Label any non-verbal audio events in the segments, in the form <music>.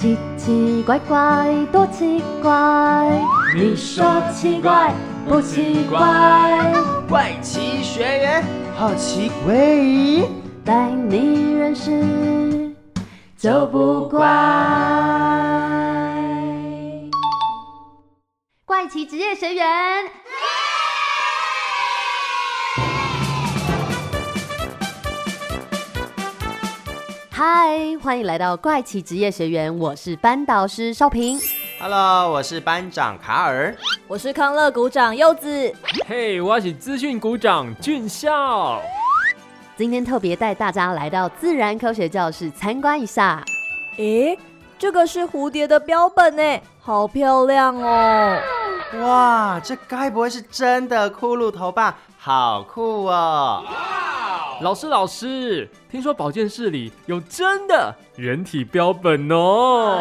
奇奇怪怪，多奇怪！你说奇怪不奇怪？怪奇学员好奇怪，带你认识就不怪。怪奇职业学员，嗨，欢迎来到怪奇职业学员，我是班导师邵平。Hello，我是班长卡尔。我是康乐股长柚子，嘿我是资讯股长俊孝。今天特别带大家来到自然科学教室参观一下。诶，这个是蝴蝶的标本呢，好漂亮哦！哇，这该不会是真的骷髅头吧？好酷哦！老师，老师，听说保健室里有真的人体标本哦。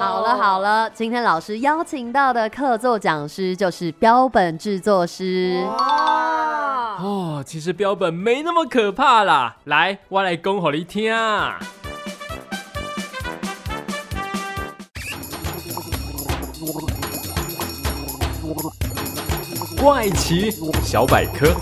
好了好了，今天老师邀请到的客座讲师就是标本制作师。哇，哦，其实标本没那么可怕啦。来，我来讲给你听。怪奇小百科。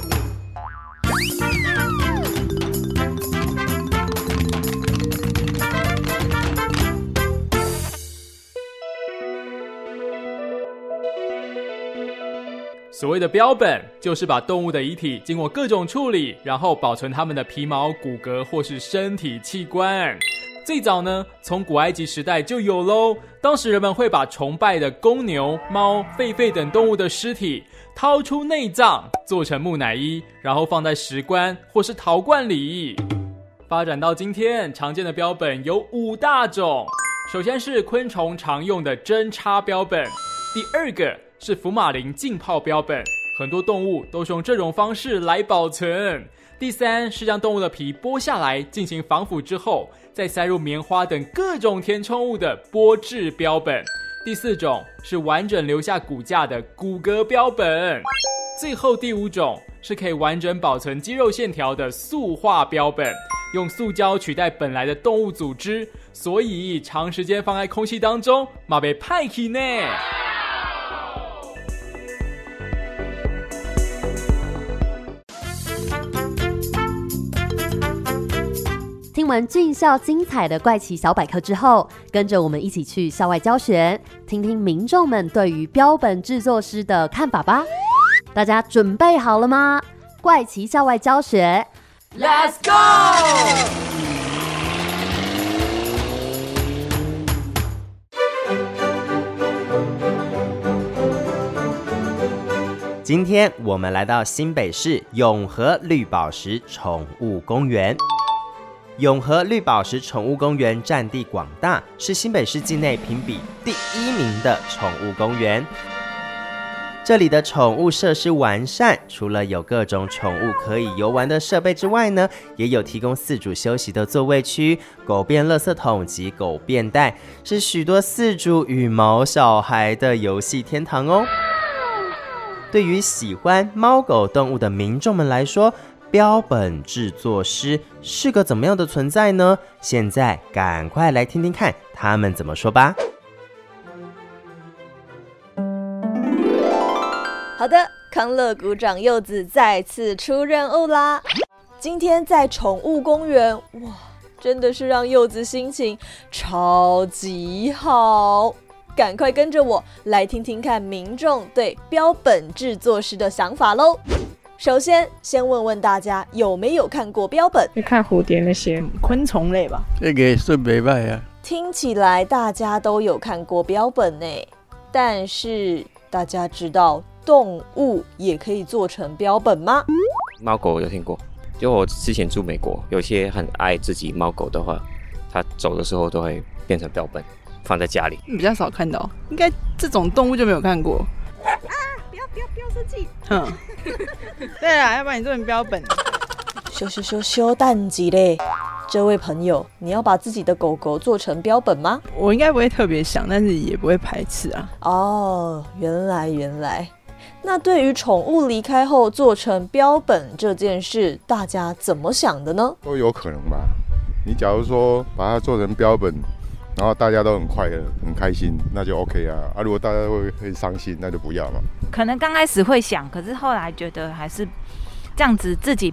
所谓的标本，就是把动物的遗体经过各种处理，然后保存它们的皮毛、骨骼或是身体器官。最早呢，从古埃及时代就有喽。当时人们会把崇拜的公牛、猫、狒狒等动物的尸体掏出内脏，做成木乃伊，然后放在石棺或是陶罐里。发展到今天，常见的标本有五大种。首先是昆虫常用的针插标本，第二个是福马林浸泡标本，很多动物都是用这种方式来保存。第三是将动物的皮剥下来进行防腐之后，再塞入棉花等各种填充物的剥制标本。第四种是完整留下骨架的骨骼标本。最后第五种是可以完整保存肌肉线条的塑化标本，用塑胶取代本来的动物组织，所以长时间放在空气当中，马被派气呢。听完俊校精彩的怪奇小百科之后，跟着我们一起去校外教学，听听民众们对于标本制作师的看法吧。大家准备好了吗？怪奇校外教学 Let's go！今天我们来到新北市永和绿宝石宠物公园。永和绿宝石宠物公园占地广大，是新北市境内评比第一名的宠物公园。这里的宠物设施完善，除了有各种宠物可以游玩的设备之外呢，也有提供饲主休息的座位区、狗便垃圾桶及狗便袋，是许多饲主与毛小孩的游戏天堂哦。对于喜欢猫狗动物的民众们来说，标本制作师是个怎么样的存在呢？现在赶快来听听看他们怎么说吧。好的，康乐股长柚子再次出任务啦！今天在宠物公园，哇，真的是让柚子心情超级好。赶快跟着我来听听看民众对标本制作师的想法喽。首先，先问问大家有没有看过标本？你看蝴蝶那些昆虫类吧。这个算袂歹啊。听起来大家都有看过标本呢，但是大家知道动物也可以做成标本吗？猫狗有听过，就我之前住美国，有些很爱自己猫狗的话，它走的时候都会变成标本，放在家里。比较少看到，应该这种动物就没有看过。啊！不要不要不要生气。哼，<laughs> 对啊，要不然你做成标本。羞羞羞羞蛋鸡嘞！这位朋友，你要把自己的狗狗做成标本吗？我应该不会特别想，但是也不会排斥啊。哦，原来原来。那对于宠物离开后做成标本这件事，大家怎么想的呢？都有可能吧。你假如说把它做成标本，然后大家都很快乐、很开心，那就 OK 啊。啊，如果大家会会伤心，那就不要嘛。可能刚开始会想，可是后来觉得还是这样子，自己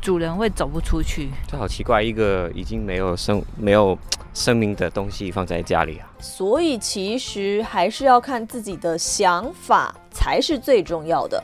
主人会走不出去。这好奇怪，一个已经没有生没有生命的东西放在家里啊。所以其实还是要看自己的想法才是最重要的。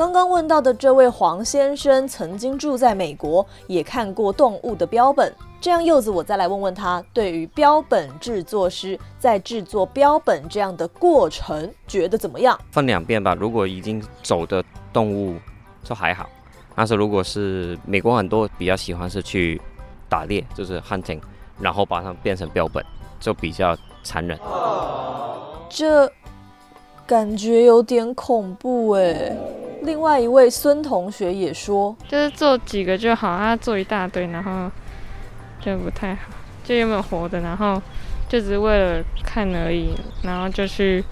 刚刚问到的这位黄先生曾经住在美国，也看过动物的标本。这样柚子，我再来问问他，对于标本制作师在制作标本这样的过程，觉得怎么样？分两遍吧。如果已经走的动物就还好，但是如果是美国很多比较喜欢是去打猎，就是 hunting，然后把它变成标本，就比较残忍。这感觉有点恐怖哎。另外一位孙同学也说，就是做几个就好，他做一大堆，然后就不太好，就有没有活的，然后就只是为了看而已，然后就去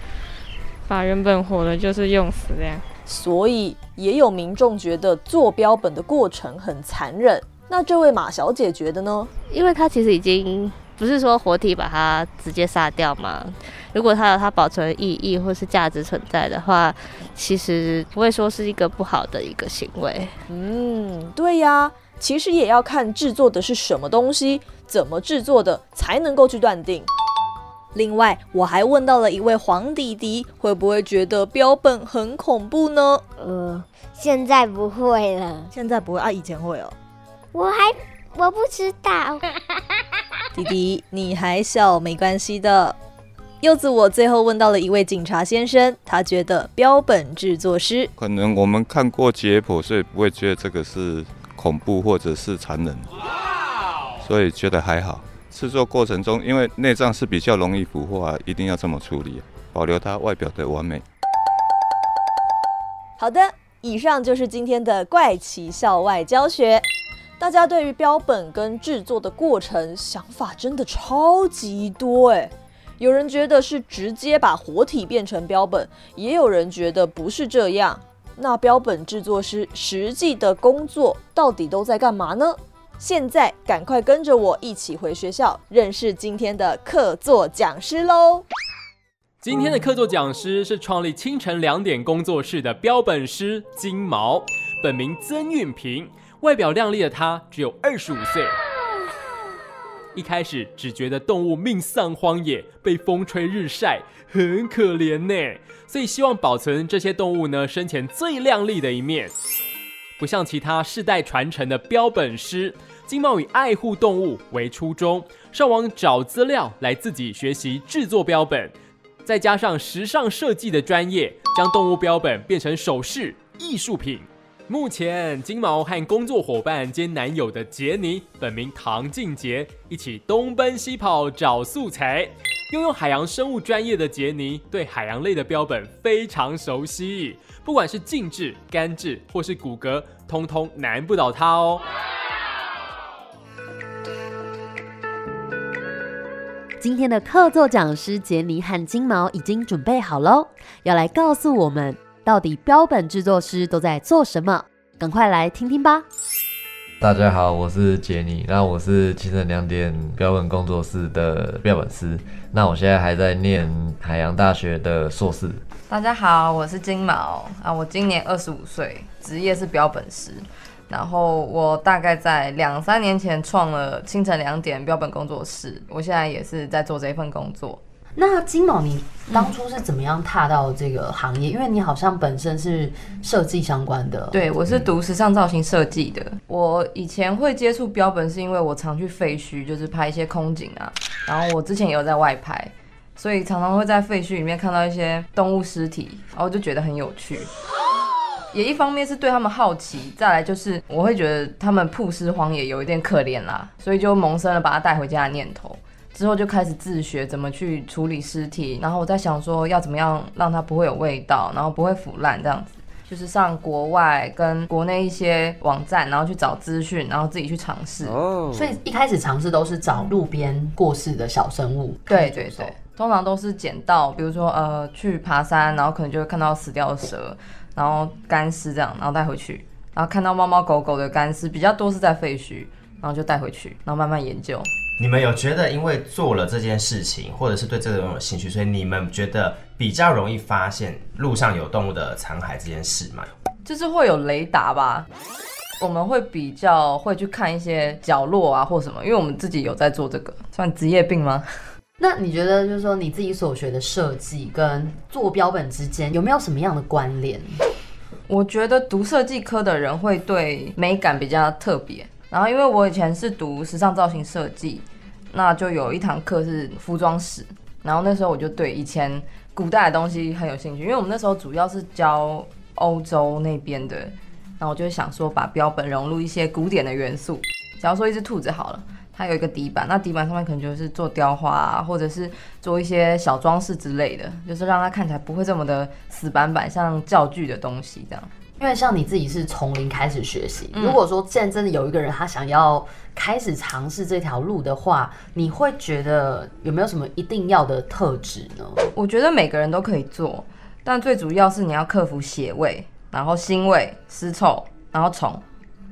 把原本活的，就是用死这样。所以也有民众觉得做标本的过程很残忍。那这位马小姐觉得呢？因为她其实已经。不是说活体把它直接杀掉吗？如果它有它保存意义或是价值存在的话，其实不会说是一个不好的一个行为。嗯，对呀，其实也要看制作的是什么东西，怎么制作的才能够去断定。另外，我还问到了一位黄弟弟，会不会觉得标本很恐怖呢？呃，现在不会了，现在不会啊，以前会哦。我还我不知道。弟弟，你还小，没关系的。柚子，我最后问到了一位警察先生，他觉得标本制作师可能我们看过解剖，所以不会觉得这个是恐怖或者是残忍，所以觉得还好。制作过程中，因为内脏是比较容易腐化，一定要这么处理，保留它外表的完美。好的，以上就是今天的怪奇校外教学。大家对于标本跟制作的过程想法真的超级多哎，有人觉得是直接把活体变成标本，也有人觉得不是这样。那标本制作师实际的工作到底都在干嘛呢？现在赶快跟着我一起回学校认识今天的客座讲师喽！今天的客座讲师是创立清晨两点工作室的标本师金毛，本名曾运平。外表靓丽的她只有二十五岁，一开始只觉得动物命丧荒野，被风吹日晒，很可怜呢，所以希望保存这些动物呢生前最靓丽的一面。不像其他世代传承的标本师，金茂以爱护动物为初衷，上网找资料来自己学习制作标本，再加上时尚设计的专业，将动物标本变成首饰艺术品。目前，金毛和工作伙伴兼男友的杰尼，本名唐静杰，一起东奔西跑找素材。拥有海洋生物专业的杰尼，对海洋类的标本非常熟悉，不管是静置、干制或是骨骼，通通难不倒他哦。今天的客座讲师杰尼和金毛已经准备好喽，要来告诉我们。到底标本制作师都在做什么？赶快来听听吧！大家好，我是杰尼，那我是清晨两点标本工作室的标本师，那我现在还在念海洋大学的硕士。大家好，我是金毛啊，我今年二十五岁，职业是标本师，然后我大概在两三年前创了清晨两点标本工作室，我现在也是在做这份工作。那金毛，你当初是怎么样踏到这个行业？因为你好像本身是设计相关的。对，我是读时尚造型设计的。我以前会接触标本，是因为我常去废墟，就是拍一些空景啊。然后我之前也有在外拍，所以常常会在废墟里面看到一些动物尸体，然后就觉得很有趣。也一方面是对他们好奇，再来就是我会觉得他们曝尸荒野有一点可怜啦，所以就萌生了把它带回家的念头。之后就开始自学怎么去处理尸体，然后我在想说要怎么样让它不会有味道，然后不会腐烂这样子，就是上国外跟国内一些网站，然后去找资讯，然后自己去尝试。哦，所以一开始尝试都是找路边过世的小生物。对对对，通常都是捡到，比如说呃去爬山，然后可能就会看到死掉的蛇，然后干尸这样，然后带回去，然后看到猫猫狗狗的干尸比较多是在废墟，然后就带回去，然后慢慢研究。你们有觉得因为做了这件事情，或者是对这个有兴趣，所以你们觉得比较容易发现路上有动物的残骸这件事吗？就是会有雷达吧。我们会比较会去看一些角落啊或什么，因为我们自己有在做这个，算职业病吗？<laughs> 那你觉得就是说你自己所学的设计跟做标本之间有没有什么样的关联？我觉得读设计科的人会对美感比较特别。然后因为我以前是读时尚造型设计，那就有一堂课是服装史，然后那时候我就对以前古代的东西很有兴趣，因为我们那时候主要是教欧洲那边的。然后我就想说，把标本融入一些古典的元素。假如说一只兔子好了，它有一个底板，那底板上面可能就是做雕花啊，或者是做一些小装饰之类的，就是让它看起来不会这么的死板板，像教具的东西这样。因为像你自己是从零开始学习，如果说现在真的有一个人他想要开始尝试这条路的话，你会觉得有没有什么一定要的特质呢？我觉得每个人都可以做，但最主要是你要克服血味。然后腥味、尸臭，然后虫，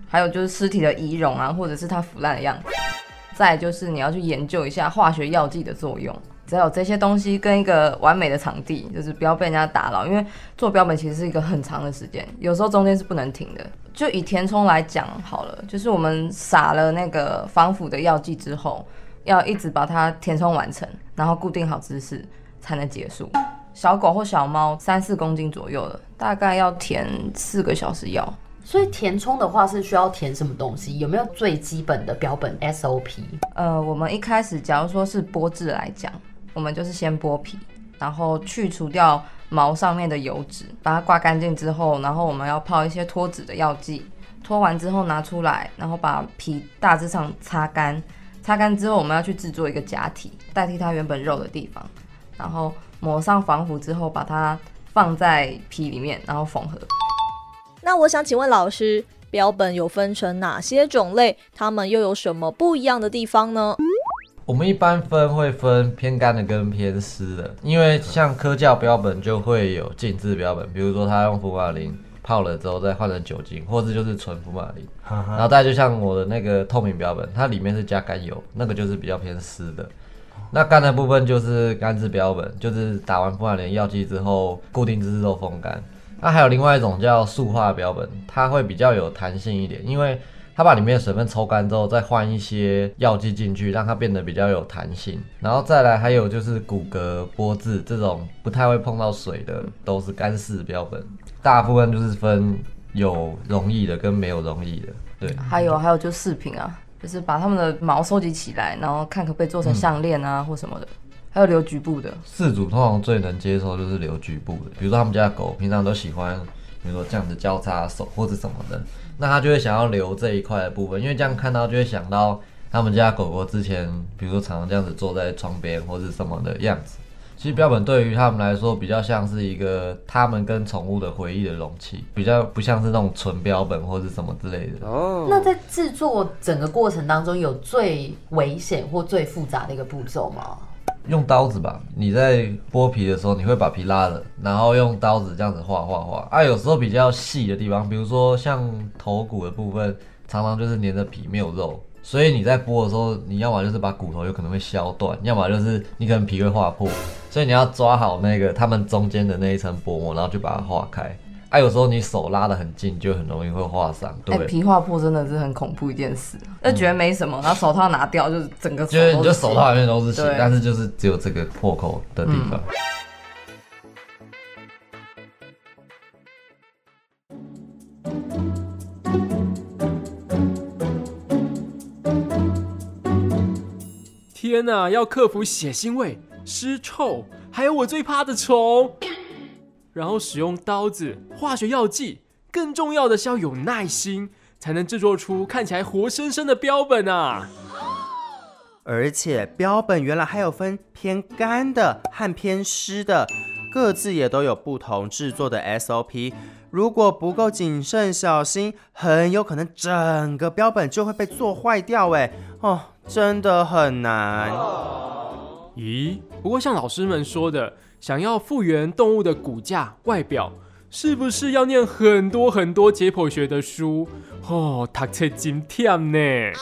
还有就是尸体的遗容啊，或者是它腐烂的样子。再就是你要去研究一下化学药剂的作用。只要有这些东西跟一个完美的场地，就是不要被人家打扰，因为做标本其实是一个很长的时间，有时候中间是不能停的。就以填充来讲好了，就是我们撒了那个防腐的药剂之后，要一直把它填充完成，然后固定好姿势才能结束。小狗或小猫三四公斤左右的，大概要填四个小时药。所以填充的话是需要填什么东西？有没有最基本的标本 SOP？呃，我们一开始假如说是剥制来讲，我们就是先剥皮，然后去除掉毛上面的油脂，把它刮干净之后，然后我们要泡一些脱脂的药剂，脱完之后拿出来，然后把皮大致上擦干，擦干之后我们要去制作一个假体，代替它原本肉的地方，然后。抹上防腐之后，把它放在皮里面，然后缝合。那我想请问老师，标本有分成哪些种类？它们又有什么不一样的地方呢？我们一般分会分偏干的跟偏湿的，因为像科教标本就会有浸渍标本，比如说它用福马林泡了之后再换成酒精，或者就是纯福马林。<laughs> 然后再就像我的那个透明标本，它里面是加甘油，那个就是比较偏湿的。那干的部分就是干制标本，就是打完福马林药剂之后固定姿势后风干。那还有另外一种叫塑化标本，它会比较有弹性一点，因为它把里面的水分抽干之后，再换一些药剂进去，让它变得比较有弹性。然后再来还有就是骨骼剥制这种不太会碰到水的，都是干式标本。大部分就是分有容易的跟没有容易的。对，还有还有就饰品啊。就是把它们的毛收集起来，然后看可不可以做成项链啊，或什么的。还有留局部的，饲主通常最能接受就是留局部的。比如说他们家狗平常都喜欢，比如说这样子交叉手或者什么的，那他就会想要留这一块的部分，因为这样看到就会想到他们家狗狗之前，比如说常常这样子坐在窗边或是什么的样子。其实标本对于他们来说比较像是一个他们跟宠物的回忆的容器，比较不像是那种纯标本或是什么之类的。哦。那在制作整个过程当中，有最危险或最复杂的一个步骤吗？用刀子吧。你在剥皮的时候，你会把皮拉了，然后用刀子这样子画画画。啊，有时候比较细的地方，比如说像头骨的部分，常常就是连着皮没有肉。所以你在剥的时候，你要么就是把骨头有可能会削断，要么就是你可能皮会划破，所以你要抓好那个它们中间的那一层薄膜，然后就把它划开。啊，有时候你手拉得很近，就很容易会划伤。对，皮划破真的是很恐怖一件事，就觉得没什么，然后手套拿掉，就是整个就是你就手套里面都是血，但是就是只有这个破口的地方。天呐，要克服血腥味、尸臭，还有我最怕的虫，然后使用刀子、化学药剂，更重要的是要有耐心，才能制作出看起来活生生的标本啊！而且标本原来还有分偏干的和偏湿的，各自也都有不同制作的 SOP。如果不够谨慎小心，很有可能整个标本就会被做坏掉。哎，哦。真的很难。咦？不过像老师们说的，想要复原动物的骨架外表，是不是要念很多很多解剖学的书？哦，读册真忝呢。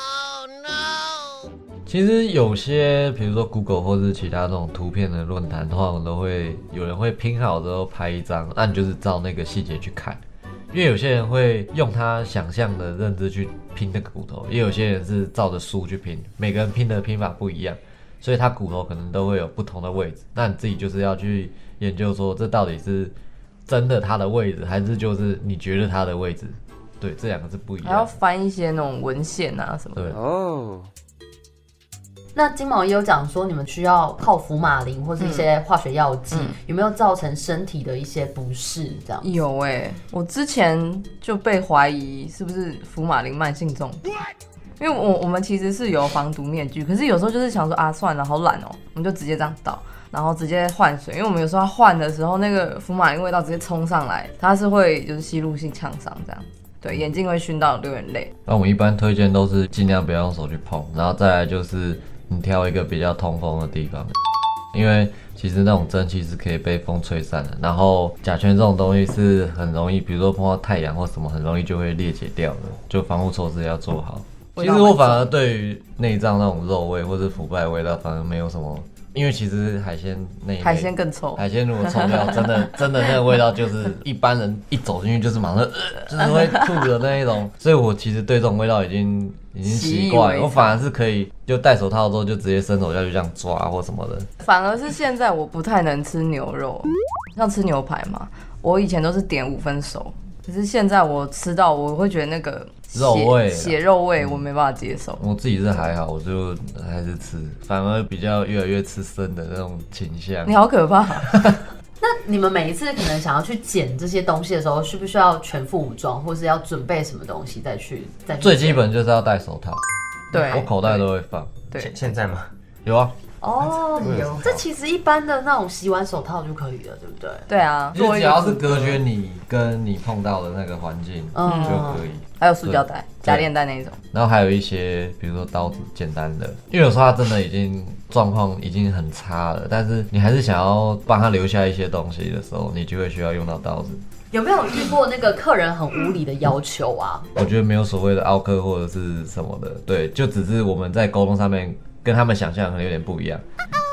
其实有些，比如说 Google 或是其他这种图片的论坛，通常都会有人会拼好之后拍一张，那你就是照那个细节去看。因为有些人会用他想象的认知去拼那个骨头，也有些人是照着书去拼，每个人拼的拼法不一样，所以他骨头可能都会有不同的位置。那你自己就是要去研究说，这到底是真的它的位置，还是就是你觉得它的位置？对，这两个是不一样。还要翻一些那种文献啊什么的。对哦。那金毛也有讲说，你们需要靠福马林或是一些化学药剂，有没有造成身体的一些不适？这样有哎，我之前就被怀疑是不是福马林慢性中毒，因为我我们其实是有防毒面具，可是有时候就是想说啊算了，好懒哦，我们就直接这样倒，然后直接换水，因为我们有时候换的时候，那个福马林味道直接冲上来，它是会就是吸入性呛伤这样。对，眼镜会熏到流眼泪。那我们一般推荐都是尽量不要用手去碰，然后再来就是。你挑一个比较通风的地方，因为其实那种蒸汽是可以被风吹散的。然后甲醛这种东西是很容易，比如说碰到太阳或什么，很容易就会裂解掉的。就防护措施要做好。其实我反而对于内脏那种肉味或者腐败味道反而没有什么。因为其实海鲜那海鲜更臭，海鲜如果臭掉，真的 <laughs> 真的那个味道就是一般人一走进去就是马上就是会吐的那一种，<laughs> 所以我其实对这种味道已经已经习惯，我反而是可以就戴手套之后就直接伸手下去这样抓或什么的。反而是现在我不太能吃牛肉，像吃牛排嘛，我以前都是点五分熟。可是现在我吃到，我会觉得那个肉味、血肉味，我没办法接受。我自己是还好，我就还是吃，反而比较越来越吃生的那种倾向。你好可怕！<laughs> 那你们每一次可能想要去捡这些东西的时候，需不需要全副武装，或是要准备什么东西再去？再最基本就是要戴手套。对，我口袋都会放。对，现在吗？有啊。哦，这其实一般的那种洗碗手套就可以了，对不对？对啊，只要是隔绝你跟你碰到的那个环境嗯就可以。还有塑胶袋、夹链袋那种。然后还有一些，比如说刀子，简单的，因为有时候他真的已经状况已经很差了，但是你还是想要帮他留下一些东西的时候，你就会需要用到刀子。有没有遇过那个客人很无理的要求啊？我觉得没有所谓的奥克或者是什么的，对，就只是我们在沟通上面。跟他们想象可能有点不一样，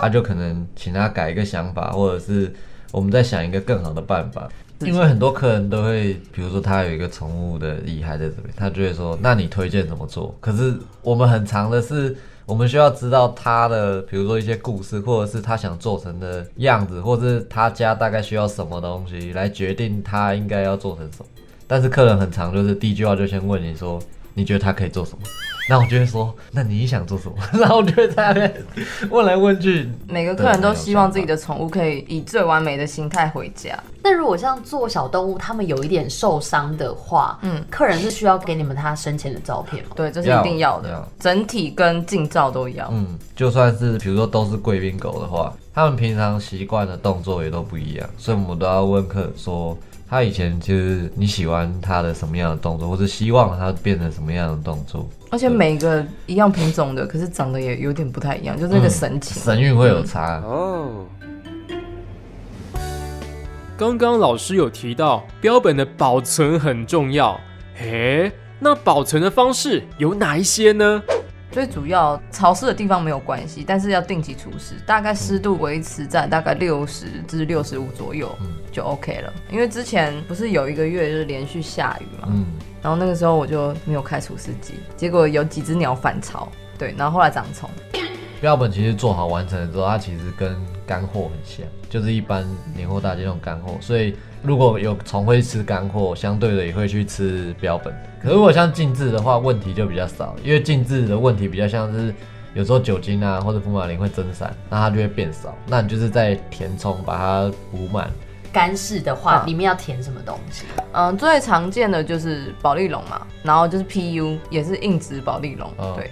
啊，就可能请他改一个想法，或者是我们在想一个更好的办法。因为很多客人都会，比如说他有一个宠物的遗骸在这边，他就会说：“那你推荐怎么做？”可是我们很长的是，我们需要知道他的，比如说一些故事，或者是他想做成的样子，或者是他家大概需要什么东西，来决定他应该要做成什么。但是客人很长，就是第一句话就先问你说：“你觉得他可以做什么？”那我就会说，那你想做什么？<laughs> 然后我就会在那边问来问去。每个客人都希望自己的宠物可以以最完美的心态回家。那如果像做小动物，他们有一点受伤的话，嗯，客人是需要给你们他生前的照片吗？对，这是一定要的，整体跟近照都要。嗯，就算是比如说都是贵宾狗的话，他们平常习惯的动作也都不一样，所以我们都要问客人说。他以前就是你喜欢他的什么样的动作，或者希望他变成什么样的动作？而且每个一样品种的，可是长得也有点不太一样，就那个神情、神韵会有差。哦。刚刚老师有提到标本的保存很重要，嘿，那保存的方式有哪一些呢？最主要潮湿的地方没有关系，但是要定期除湿，大概湿度维持在大概六十至六十五左右就 OK 了。因为之前不是有一个月就是连续下雨嘛，嗯，然后那个时候我就没有开除湿机，结果有几只鸟反潮，对，然后后来长虫。标本其实做好完成的之后，它其实跟干货很像，就是一般年货大街那种干货，所以。如果有虫会吃干货，相对的也会去吃标本。可如果像静置的话，问题就比较少，因为静置的问题比较像是有时候酒精啊或者福马林会蒸散，那它就会变少。那你就是在填充把它补满。干式的话，里面要填什么东西？嗯，最常见的就是保利龙嘛，然后就是 PU 也是硬质保利龙，对。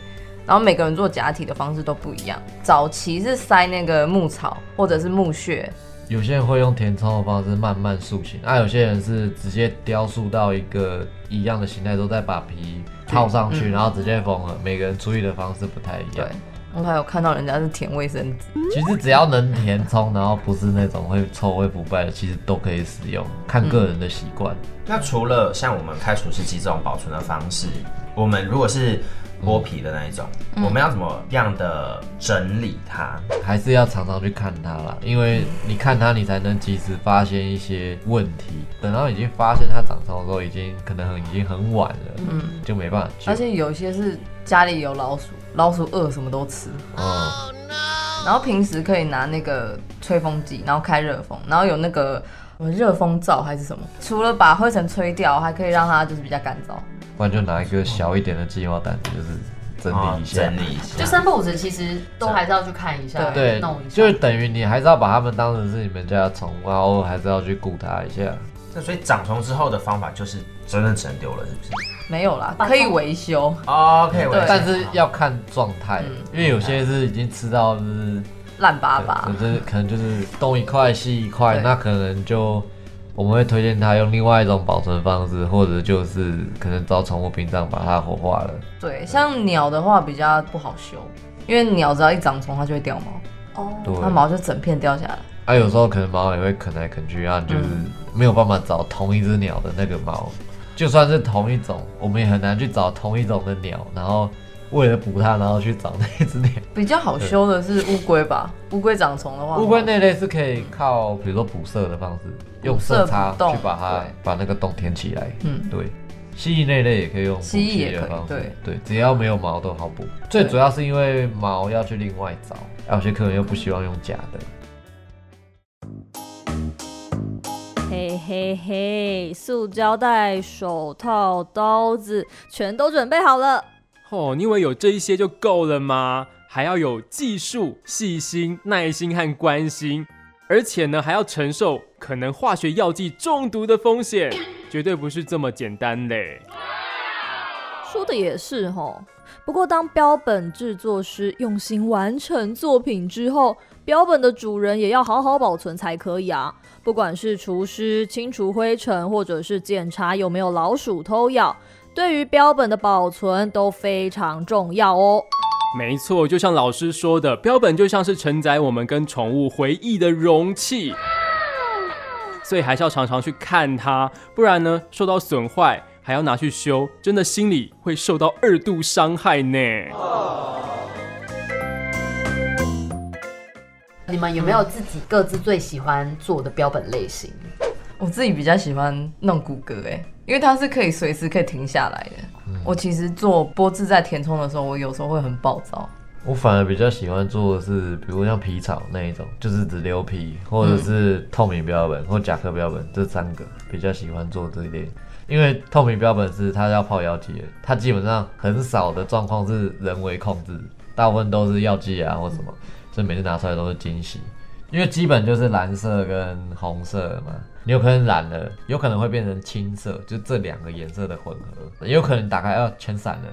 然后每个人做假体的方式都不一样。早期是塞那个牧草或者是木屑。有些人会用填充的方式慢慢塑形，那有些人是直接雕塑到一个一样的形态，之后再把皮套上去，然后直接缝合。每个人处理的方式不太一样。对，我还有看到人家是填卫生纸。其实只要能填充，然后不是那种会臭会腐败的，其实都可以使用，看个人的习惯。那除了像我们开除湿机这种保存的方式，我们如果是剥皮的那一种，嗯我们要怎么样的整理它？还是要常常去看它啦，因为你看它，你才能及时发现一些问题。等到已经发现它长虫的时候，已经可能已经很晚了，嗯就没办法去。而且有些是家里有老鼠，老鼠饿什么都吃。哦，然后平时可以拿那个吹风机，然后开热风，然后有那个热风罩还是什么，除了把灰尘吹掉，还可以让它就是比较干燥。不然就拿一个小一点的计划单子，就是整理一下，整理一下就三不五时，其实都还是要去看一下，对弄一，下。就是等于你还是要把它们当成是你们家的宠物，然后还是要去顾它一下。那所以长虫之后的方法就是真的只能丢了，是不是？没有啦，可以维修。哦，可以维修但是要看状态，嗯因为有些是已经吃到就是烂巴巴，就是可能就是东一块西一块，那可能就我们会推荐他用另外一种保存方式，或者就是可能找宠物殡葬把它火化了。对，像鸟的话比较不好修，因为鸟只要一长虫，它就会掉毛，哦对它毛就整片掉下来。啊，有时候可能毛也会啃来啃去，啊，就是没有办法找同一只鸟的那个毛，就算是同一种，我们也很难去找同一种的鸟，然后为了补它，然后去找那一只鸟。比较好修的是乌龟吧，乌龟长虫的话，乌龟那类是可以靠，比如说补色的方式，用色差去把它把那个洞填起来。嗯对。蜥蜴那类也可以用蜥蜴也可以的方式，对对，只要没有毛都好补。最主要是因为毛要去另外找，啊有些客人又不希望用假的。嘿嘿嘿，塑胶袋、手套、刀子全都准备好了。哦，你以为有这一些就够了吗？还要有技术、细心、耐心和关心，而且呢，还要承受可能化学药剂中毒的风险，绝对不是这么简单嘞。说的也是吼，不过当标本制作师用心完成作品之后，标本的主人也要好好保存才可以啊。不管是厨师清除灰尘，或者是检查有没有老鼠偷咬，对于标本的保存都非常重要哦。没错，就像老师说的，标本就像是承载我们跟宠物回忆的容器，所以还是要常常去看它，不然呢，受到损坏还要拿去修，真的心里会受到二度伤害呢。你们有没有自己各自最喜欢做的标本类型？我自己比较喜欢弄骨骼，哎，因为它是可以随时可以停下来的。我其实做波志在填充的时候，我有时候会很暴躁。我反而比较喜欢做的是，比如像皮草那一种，就是只留皮，或者是透明标本或甲壳标本这三个比较喜欢做这一类。因为透明标本是它要泡药剂的，它基本上很少的状况是人为控制，大部分都是药剂啊或什么，所以每次拿出来都是惊喜。因为基本就是蓝色跟红色嘛，你有可能染了，有可能会变成青色，就这两个颜色的混合，也有可能打开要全散了。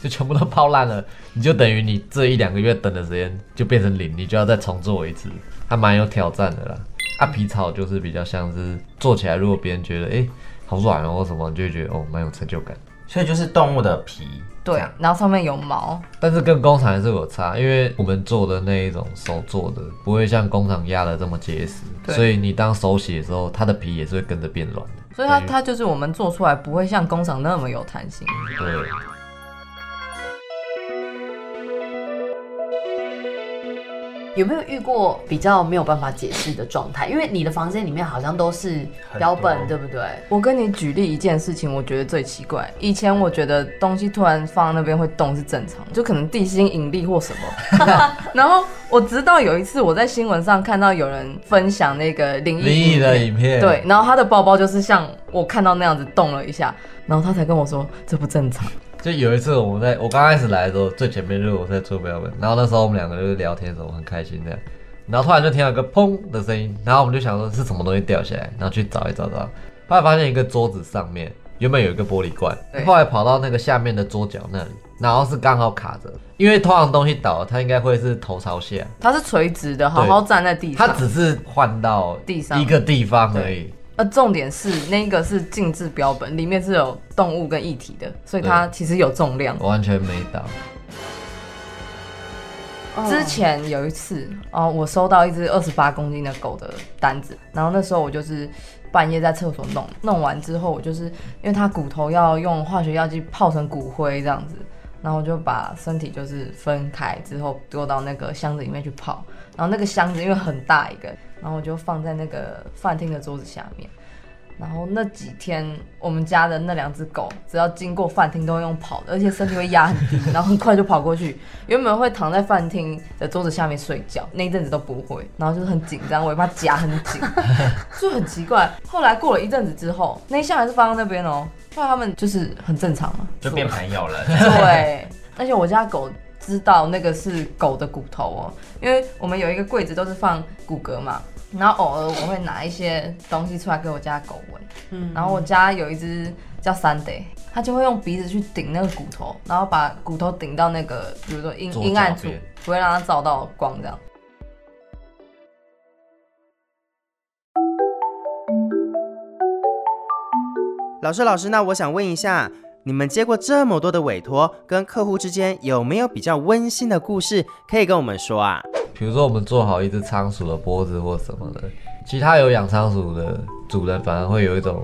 就全部都泡烂了，你就等于你这一两个月等的时间就变成零，你就要再重做一次，还蛮有挑战的啦。啊，皮草就是比较像是做起来，如果别人觉得哎、诶好软哦或什么，你就会觉得哦蛮有成就感。所以就是动物的皮，对，然后上面有毛，但是跟工厂还是有差，因为我们做的那一种手做的不会像工厂压的这么结实，对所以你当手洗的时候，它的皮也是会跟着变软的。所以它它就是我们做出来不会像工厂那么有弹性。对。有没有遇过比较没有办法解释的状态？因为你的房间里面好像都是标本，对不对？我跟你举例一件事情，我觉得最奇怪。以前我觉得东西突然放在那边会动是正常，就可能地心引力或什么。<laughs> 然后我直到有一次我在新闻上看到有人分享那个灵异灵异的影片对，然后他的包包就是像我看到那样子动了一下，然后他才跟我说这不正常。就有一次我们在我刚开始来的时候，最前面就是我在做标本，然后那时候我们两个就是聊天的时候很开心这样，然后突然就听到一个砰的声音，然后我们就想说是什么东西掉下来，然后去找一找找，后来发现一个桌子上面原本有一个玻璃罐，后来跑到那个下面的桌角那里，然后是刚好卡着，因为通常东西倒了，它应该会是头朝下，它是垂直的，好好站在地上。它只是换到地上。一个地方而已。呃，重点是那个是静置标本，里面是有动物跟液体的，所以它其实有重量。完全没倒。之前有一次哦，我收到一只二十八公斤的狗的单子，然后那时候我就是半夜在厕所弄，弄完之后我就是因为它骨头要用化学药剂泡成骨灰这样子，然后我就把身体就是分开之后丢到那个箱子里面去泡，然后那个箱子因为很大一个，然后我就放在那个饭厅的桌子下面。然后那几天，我们家的那两只狗，只要经过饭厅都会用跑的，而且身体会压很低，然后很快就跑过去。原本会躺在饭厅的桌子下面睡觉，那一阵子都不会，然后就是很紧张，尾巴夹很紧，就很奇怪。后来过了一阵子之后，那一箱还是放在那边哦，后来他们就是很正常嘛，就变朋友了。对，<laughs> 而且我家狗知道那个是狗的骨头哦，因为我们有一个柜子都是放骨骼嘛。然后偶尔我会拿一些东西出来给我家狗闻，嗯，然后我家有一只叫 Sunday，它就会用鼻子去顶那个骨头，然后把骨头顶到那个比如说阴阴暗处，不会让它照到光这样。老师，老师，那我想问一下，你们接过这么多的委托，跟客户之间有没有比较温馨的故事可以跟我们说啊？比如说，我们做好一只仓鼠的脖子或什么的，其他有养仓鼠的主人反而会有一种，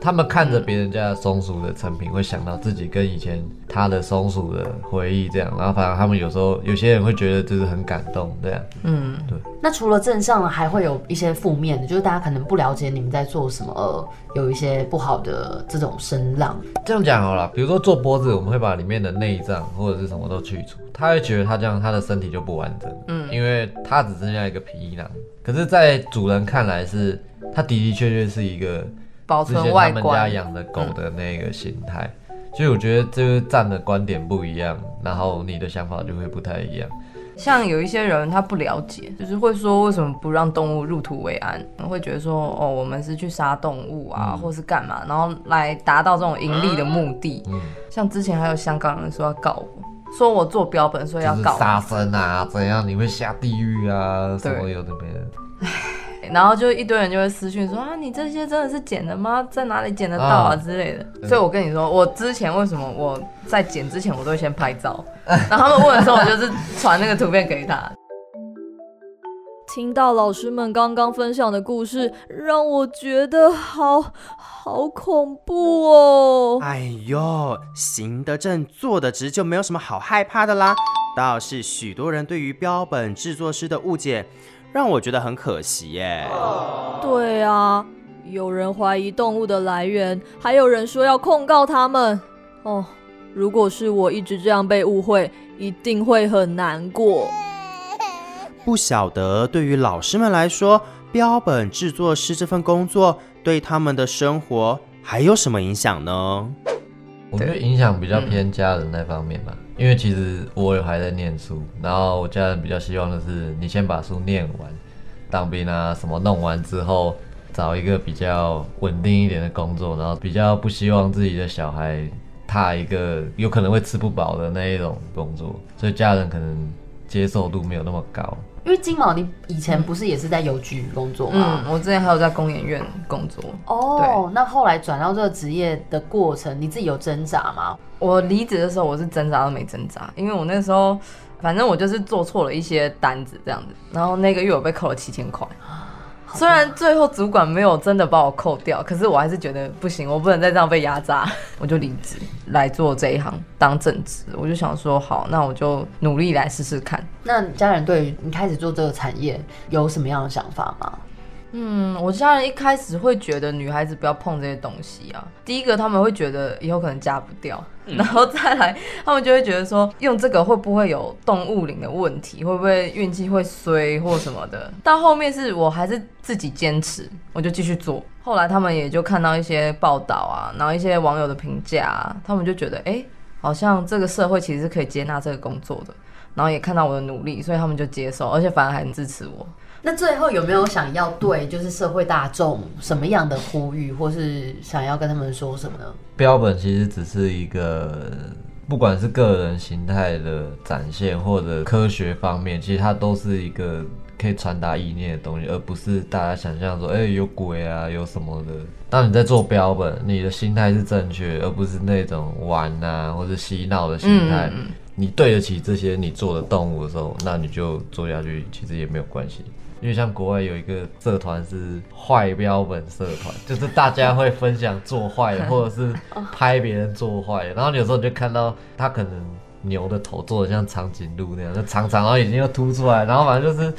他们看着别人家的松鼠的成品，会想到自己跟以前他的松鼠的回忆，这样，然后反而他们有时候有些人会觉得就是很感动，这样。嗯，对。那除了正向，还会有一些负面的，就是大家可能不了解你们在做什么，呃，有一些不好的这种声浪。这样讲好了，比如说做脖子，我们会把里面的内脏或者是什么都去除。他会觉得他这样他的身体就不完整，嗯，因为他只剩下一个皮囊。可是，在主人看来是，他的的确确是一个保存外观。他们家养的狗的那个形态，所以我觉得这个站的观点不一样，然后你的想法就会不太一样。像有一些人他不了解，就是会说为什么不让动物入土为安？会觉得说哦，我们是去杀动物啊，或是干嘛，然后来达到这种盈利的目的。嗯，像之前还有香港人说要告我。说我做标本，所以要搞杀生啊，怎样你会下地狱啊？什么有的没的。唉，然后就一堆人就会私讯说啊，你这些真的是捡的吗？在哪里捡得到啊之类的。所以我跟你说，我之前为什么我在剪之前我都会先拍照，然后他们问的时候，我就是传那个图片给他。<laughs> 听到老师们刚刚分享的故事，让我觉得好好恐怖哦！哎呦，行得正，坐得直，就没有什么好害怕的啦。倒是许多人对于标本制作师的误解，让我觉得很可惜耶。对啊，有人怀疑动物的来源，还有人说要控告他们。哦，如果是我一直这样被误会，一定会很难过。不晓得对于老师们来说，标本制作师这份工作对他们的生活还有什么影响呢？我觉得影响比较偏家人那方面吧，因为其实我也还在念书，然后我家人比较希望的是你先把书念完，当兵啊什么弄完之后，找一个比较稳定一点的工作，然后比较不希望自己的小孩踏一个有可能会吃不饱的那一种工作，所以家人可能接受度没有那么高。因为金毛，你以前不是也是在邮局工作吗？嗯，我之前还有在公演院工作。哦，那后来转到这个职业的过程，你自己有挣扎吗？我离职的时候，我是挣扎都没挣扎，因为我那时候，反正我就是做错了一些单子这样子，然后那个月我被扣了七千块。<gasps> <laughs> 虽然最后主管没有真的把我扣掉，可是我还是觉得不行，我不能再这样被压榨，<laughs> 我就离职来做这一行当正职。我就想说，好，那我就努力来试试看。那家人对于你开始做这个产业有什么样的想法吗？嗯，我家人一开始会觉得女孩子不要碰这些东西啊。第一个，他们会觉得以后可能嫁不掉，然后再来，他们就会觉得说用这个会不会有动物灵的问题，会不会运气会衰或什么的。到后面是我还是自己坚持，我就继续做。后来他们也就看到一些报道啊，然后一些网友的评价啊，他们就觉得哎，好像这个社会其实是可以接纳这个工作的，然后也看到我的努力，所以他们就接受，而且反而还很支持我。那最后有没有想要对就是社会大众什么样的呼吁，或是想要跟他们说什么呢？标本其实只是一个，不管是个人形态的展现，或者科学方面，其实它都是一个可以传达意念的东西，而不是大家想象说，哎，有鬼啊，有什么的。当你在做标本，你的心态是正确，而不是那种玩啊或者嬉闹的心态。你对得起这些你做的动物的时候，那你就做下去，其实也没有关系。因为像国外有一个社团是坏标本社团，<laughs> 就是大家会分享做坏的，或者是拍别人做坏的。然后有时候你就看到他可能牛的头做的像长颈鹿那样，就长长，然后眼睛又凸出来，然后反正就是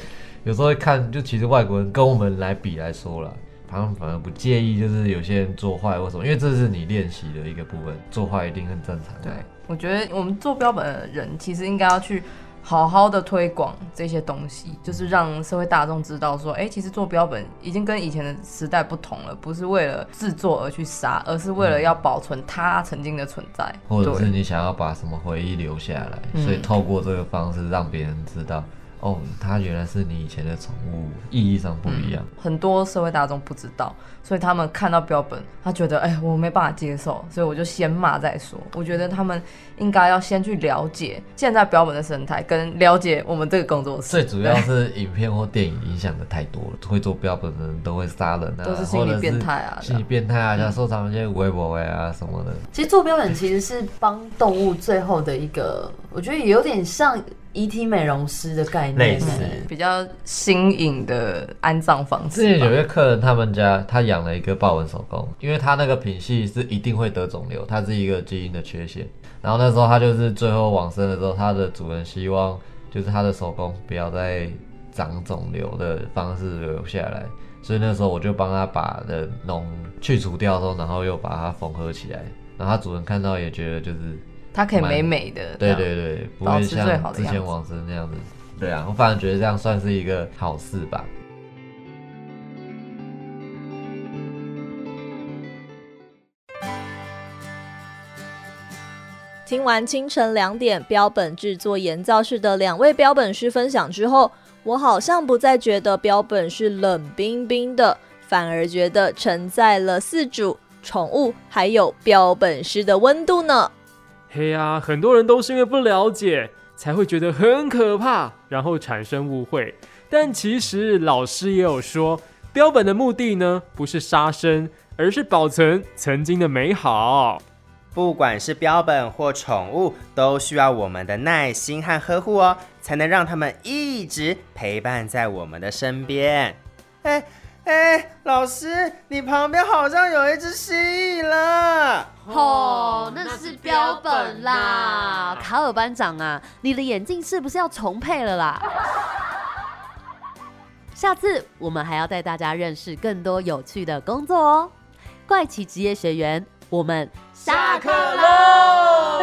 有时候会看，就其实外国人跟我们来比来说了，他们反而不介意，就是有些人做坏或什么，因为这是你练习的一个部分，做坏一定很正常。对，我觉得我们做标本的人其实应该要去。好好的推广这些东西，就是让社会大众知道说，哎，其实做标本已经跟以前的时代不同了，不是为了制作而去杀，而是为了要保存它曾经的存在，或者是你想要把什么回忆留下来，所以透过这个方式让别人知道。哦，它原来是你以前的宠物，意义上不一样。很多社会大众不知道，所以他们看到标本，他觉得哎，我没办法接受，所以我就先骂再说。我觉得他们应该要先去了解现在标本的生态，跟了解我们这个工作室。<laughs> 最主要是影片或电影影响的太多了，会做标本的人都会杀人啊，<laughs> 都是心理变态啊，心理变态啊，像收藏一些微博啊什么的。其实做标本其实是帮动物最后的一个，我觉得也有点像。E.T. 美容师的概念，类似比较新颖的安葬方式。之前有一个客人，他们家他养了一个豹纹手工，因为他那个品系是一定会得肿瘤，它是一个基因的缺陷。然后那时候他就是最后往生的时候，他的主人希望就是他的手工不要再长肿瘤的方式留下来，所以那时候我就帮他把的脓去除掉之后，然后又把它缝合起来。然后他主人看到也觉得就是。它可以美美的，对对对，不会像之前王生那样子。对啊，我反而觉得这样算是一个好事吧。听完清晨两点标本制作研造室的两位标本师分享之后，我好像不再觉得标本是冷冰冰的，反而觉得承载了饲主、宠物还有标本师的温度呢。嘿呀，很多人都是因为不了解，才会觉得很可怕，然后产生误会。但其实老师也有说，标本的目的呢，不是杀生，而是保存曾经的美好。不管是标本或宠物，都需要我们的耐心和呵护哦，才能让他们一直陪伴在我们的身边。哎。哎，老师，你旁边好像有一只蜥蜴了。哦，那是标本啦。卡尔班长啊，你的眼镜是不是要重配了啦？下次我们还要带大家认识更多有趣的工作哦。怪奇职业学员，我们下课喽。